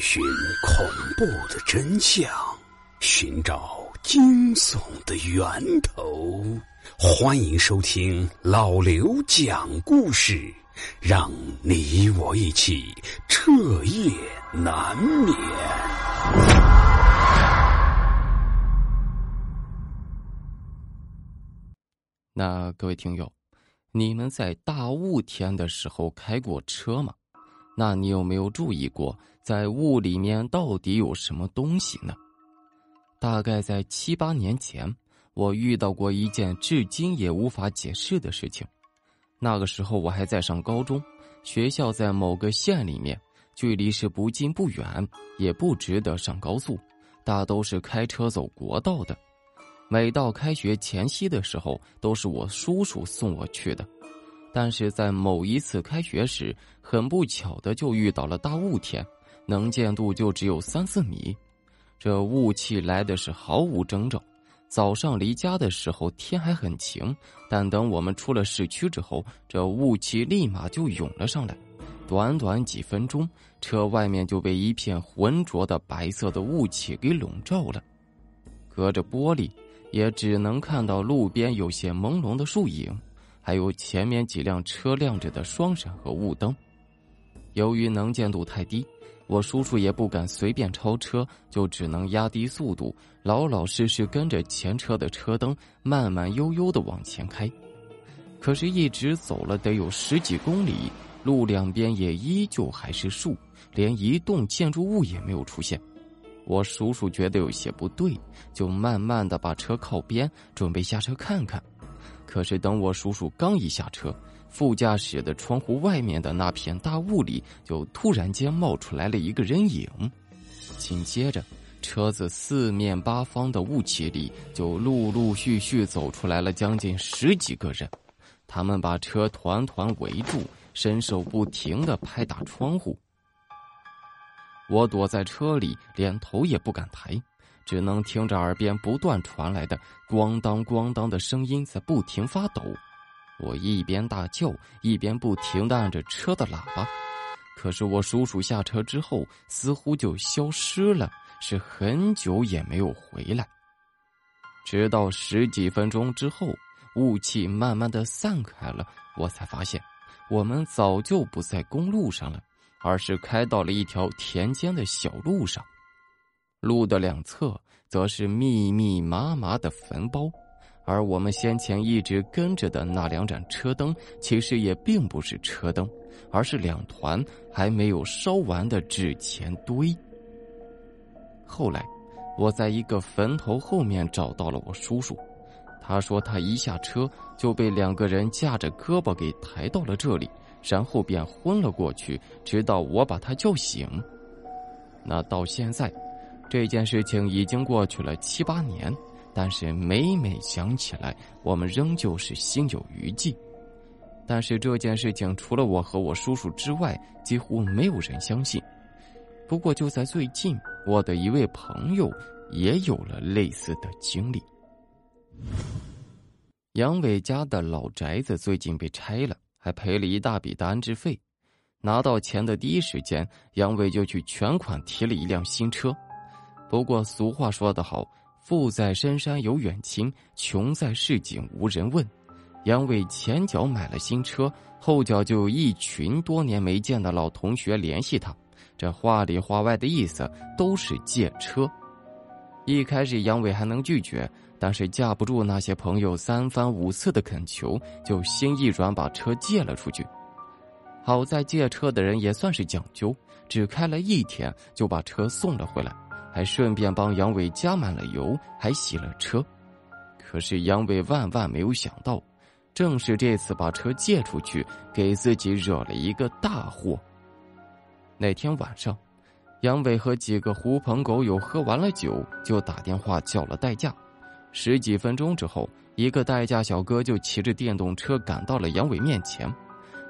寻恐怖的真相，寻找惊悚的源头。欢迎收听老刘讲故事，让你我一起彻夜难眠。那各位听友，你们在大雾天的时候开过车吗？那你有没有注意过，在雾里面到底有什么东西呢？大概在七八年前，我遇到过一件至今也无法解释的事情。那个时候我还在上高中，学校在某个县里面，距离是不近不远，也不值得上高速，大都是开车走国道的。每到开学前夕的时候，都是我叔叔送我去的。但是在某一次开学时，很不巧的就遇到了大雾天，能见度就只有三四米，这雾气来的是毫无征兆。早上离家的时候天还很晴，但等我们出了市区之后，这雾气立马就涌了上来，短短几分钟，车外面就被一片浑浊的白色的雾气给笼罩了，隔着玻璃，也只能看到路边有些朦胧的树影。还有前面几辆车亮着的双闪和雾灯，由于能见度太低，我叔叔也不敢随便超车，就只能压低速度，老老实实跟着前车的车灯，慢慢悠悠的往前开。可是，一直走了得有十几公里，路两边也依旧还是树，连一栋建筑物也没有出现。我叔叔觉得有些不对，就慢慢的把车靠边，准备下车看看。可是，等我叔叔刚一下车，副驾驶的窗户外面的那片大雾里，就突然间冒出来了一个人影。紧接着，车子四面八方的雾气里，就陆陆续续走出来了将近十几个人。他们把车团团围住，伸手不停的拍打窗户。我躲在车里，连头也不敢抬。只能听着耳边不断传来的“咣当咣当”的声音在不停发抖，我一边大叫，一边不停的按着车的喇叭。可是我叔叔下车之后，似乎就消失了，是很久也没有回来。直到十几分钟之后，雾气慢慢的散开了，我才发现，我们早就不在公路上了，而是开到了一条田间的小路上。路的两侧则是密密麻麻的坟包，而我们先前一直跟着的那两盏车灯，其实也并不是车灯，而是两团还没有烧完的纸钱堆。后来，我在一个坟头后面找到了我叔叔，他说他一下车就被两个人架着胳膊给抬到了这里，然后便昏了过去，直到我把他叫醒。那到现在。这件事情已经过去了七八年，但是每每想起来，我们仍旧是心有余悸。但是这件事情除了我和我叔叔之外，几乎没有人相信。不过就在最近，我的一位朋友也有了类似的经历。杨伟家的老宅子最近被拆了，还赔了一大笔的安置费。拿到钱的第一时间，杨伟就去全款提了一辆新车。不过俗话说得好，富在深山有远亲，穷在市井无人问。杨伟前脚买了新车，后脚就一群多年没见的老同学联系他，这话里话外的意思都是借车。一开始杨伟还能拒绝，但是架不住那些朋友三番五次的恳求，就心一软把车借了出去。好在借车的人也算是讲究，只开了一天就把车送了回来。还顺便帮杨伟加满了油，还洗了车。可是杨伟万万没有想到，正是这次把车借出去，给自己惹了一个大祸。那天晚上，杨伟和几个狐朋狗友喝完了酒，就打电话叫了代驾。十几分钟之后，一个代驾小哥就骑着电动车赶到了杨伟面前。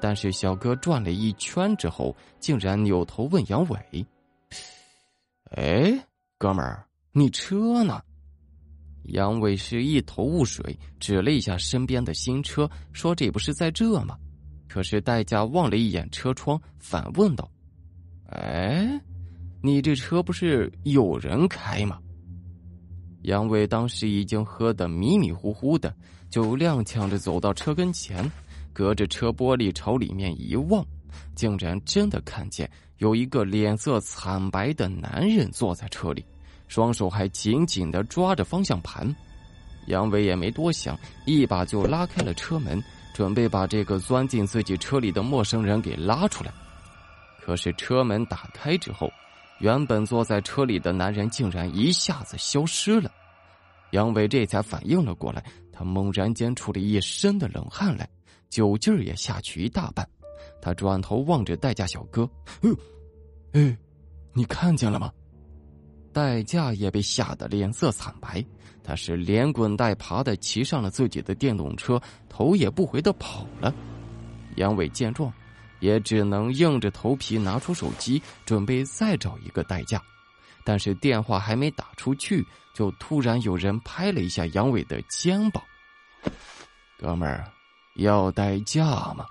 但是小哥转了一圈之后，竟然扭头问杨伟。哎，哥们儿，你车呢？杨伟是一头雾水，指了一下身边的新车，说：“这不是在这吗？”可是代驾望了一眼车窗，反问道：“哎，你这车不是有人开吗？”杨伟当时已经喝得迷迷糊糊的，就踉跄着走到车跟前，隔着车玻璃朝里面一望，竟然真的看见有一个脸色惨白的男人坐在车里，双手还紧紧的抓着方向盘。杨伟也没多想，一把就拉开了车门，准备把这个钻进自己车里的陌生人给拉出来。可是车门打开之后，原本坐在车里的男人竟然一下子消失了。杨伟这才反应了过来，他猛然间出了一身的冷汗来，酒劲儿也下去一大半。他转头望着代驾小哥：“哎，你看见了吗？”代驾也被吓得脸色惨白，他是连滚带爬的骑上了自己的电动车，头也不回的跑了。杨伟见状，也只能硬着头皮拿出手机，准备再找一个代驾。但是电话还没打出去，就突然有人拍了一下杨伟的肩膀：“哥们儿，要代驾吗？”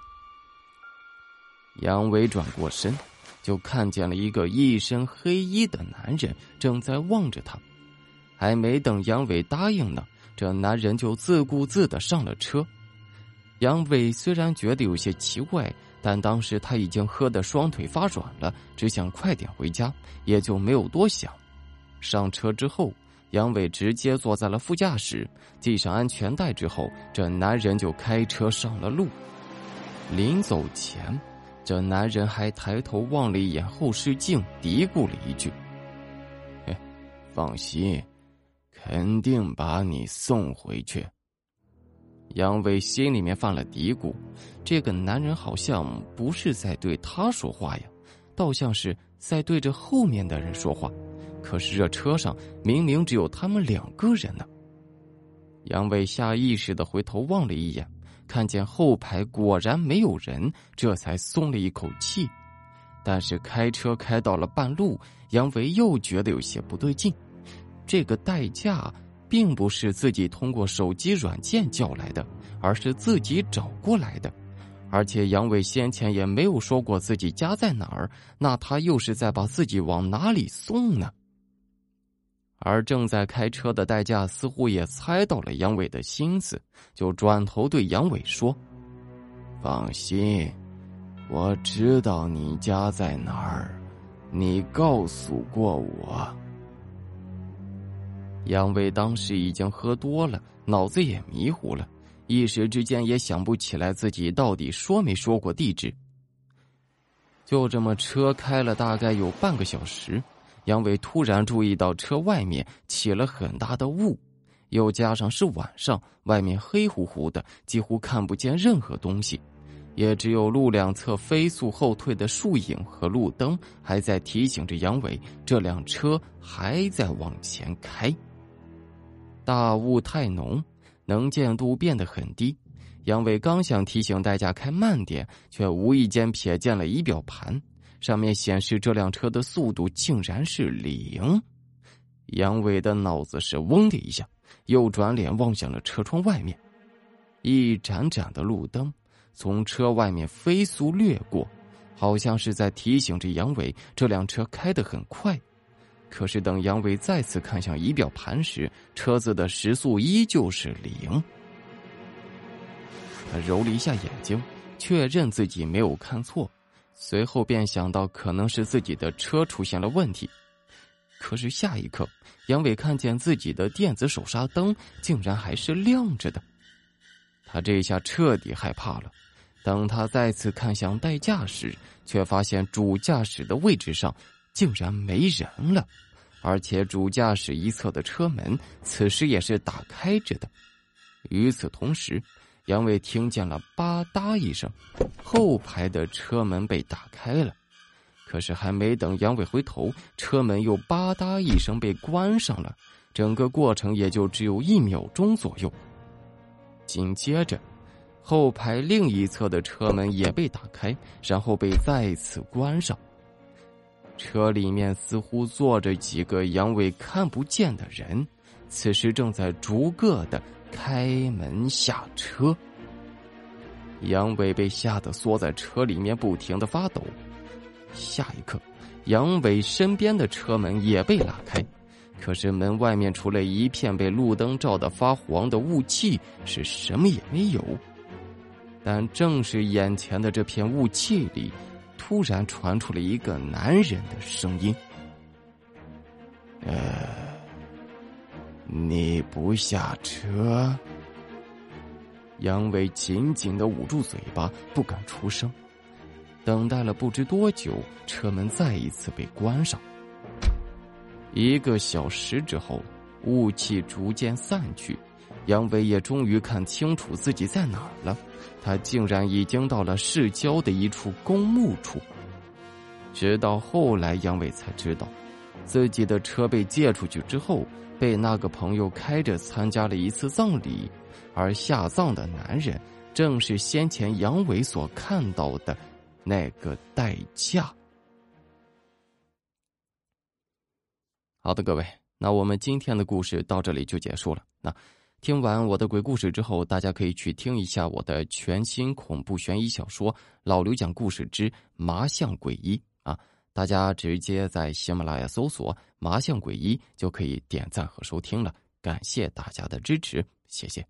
杨伟转过身，就看见了一个一身黑衣的男人正在望着他。还没等杨伟答应呢，这男人就自顾自的上了车。杨伟虽然觉得有些奇怪。但当时他已经喝得双腿发软了，只想快点回家，也就没有多想。上车之后，杨伟直接坐在了副驾驶，系上安全带之后，这男人就开车上了路。临走前，这男人还抬头望了一眼后视镜，嘀咕了一句：“放心，肯定把你送回去。”杨伟心里面犯了嘀咕，这个男人好像不是在对他说话呀，倒像是在对着后面的人说话。可是这车上明明只有他们两个人呢。杨伟下意识的回头望了一眼，看见后排果然没有人，这才松了一口气。但是开车开到了半路，杨伟又觉得有些不对劲，这个代驾。并不是自己通过手机软件叫来的，而是自己找过来的。而且杨伟先前也没有说过自己家在哪儿，那他又是在把自己往哪里送呢？而正在开车的代驾似乎也猜到了杨伟的心思，就转头对杨伟说：“放心，我知道你家在哪儿，你告诉过我。”杨伟当时已经喝多了，脑子也迷糊了，一时之间也想不起来自己到底说没说过地址。就这么车开了大概有半个小时，杨伟突然注意到车外面起了很大的雾，又加上是晚上，外面黑乎乎的，几乎看不见任何东西，也只有路两侧飞速后退的树影和路灯还在提醒着杨伟，这辆车还在往前开。大雾太浓，能见度变得很低。杨伟刚想提醒代驾开慢点，却无意间瞥见了仪表盘，上面显示这辆车的速度竟然是零。杨伟的脑子是嗡的一下，又转脸望向了车窗外面，一盏盏的路灯从车外面飞速掠过，好像是在提醒着杨伟，这辆车开得很快。可是，等杨伟再次看向仪表盘时，车子的时速依旧是零。他揉了一下眼睛，确认自己没有看错，随后便想到可能是自己的车出现了问题。可是下一刻，杨伟看见自己的电子手刹灯竟然还是亮着的，他这下彻底害怕了。等他再次看向代驾时，却发现主驾驶的位置上竟然没人了。而且主驾驶一侧的车门此时也是打开着的。与此同时，杨伟听见了吧嗒一声，后排的车门被打开了。可是还没等杨伟回头，车门又吧嗒一声被关上了。整个过程也就只有一秒钟左右。紧接着，后排另一侧的车门也被打开，然后被再次关上。车里面似乎坐着几个杨伟看不见的人，此时正在逐个的开门下车。杨伟被吓得缩在车里面，不停的发抖。下一刻，杨伟身边的车门也被拉开，可是门外面除了一片被路灯照得发黄的雾气，是什么也没有。但正是眼前的这片雾气里，突然传出了一个男人的声音：“呃，你不下车？”杨伟紧紧的捂住嘴巴，不敢出声。等待了不知多久，车门再一次被关上。一个小时之后，雾气逐渐散去，杨伟也终于看清楚自己在哪儿了。他竟然已经到了市郊的一处公墓处。直到后来，杨伟才知道，自己的车被借出去之后，被那个朋友开着参加了一次葬礼，而下葬的男人正是先前杨伟所看到的。那个代价。好的，各位，那我们今天的故事到这里就结束了。那听完我的鬼故事之后，大家可以去听一下我的全新恐怖悬疑小说《老刘讲故事之麻将诡医》啊！大家直接在喜马拉雅搜索“麻将鬼医”就可以点赞和收听了。感谢大家的支持，谢谢。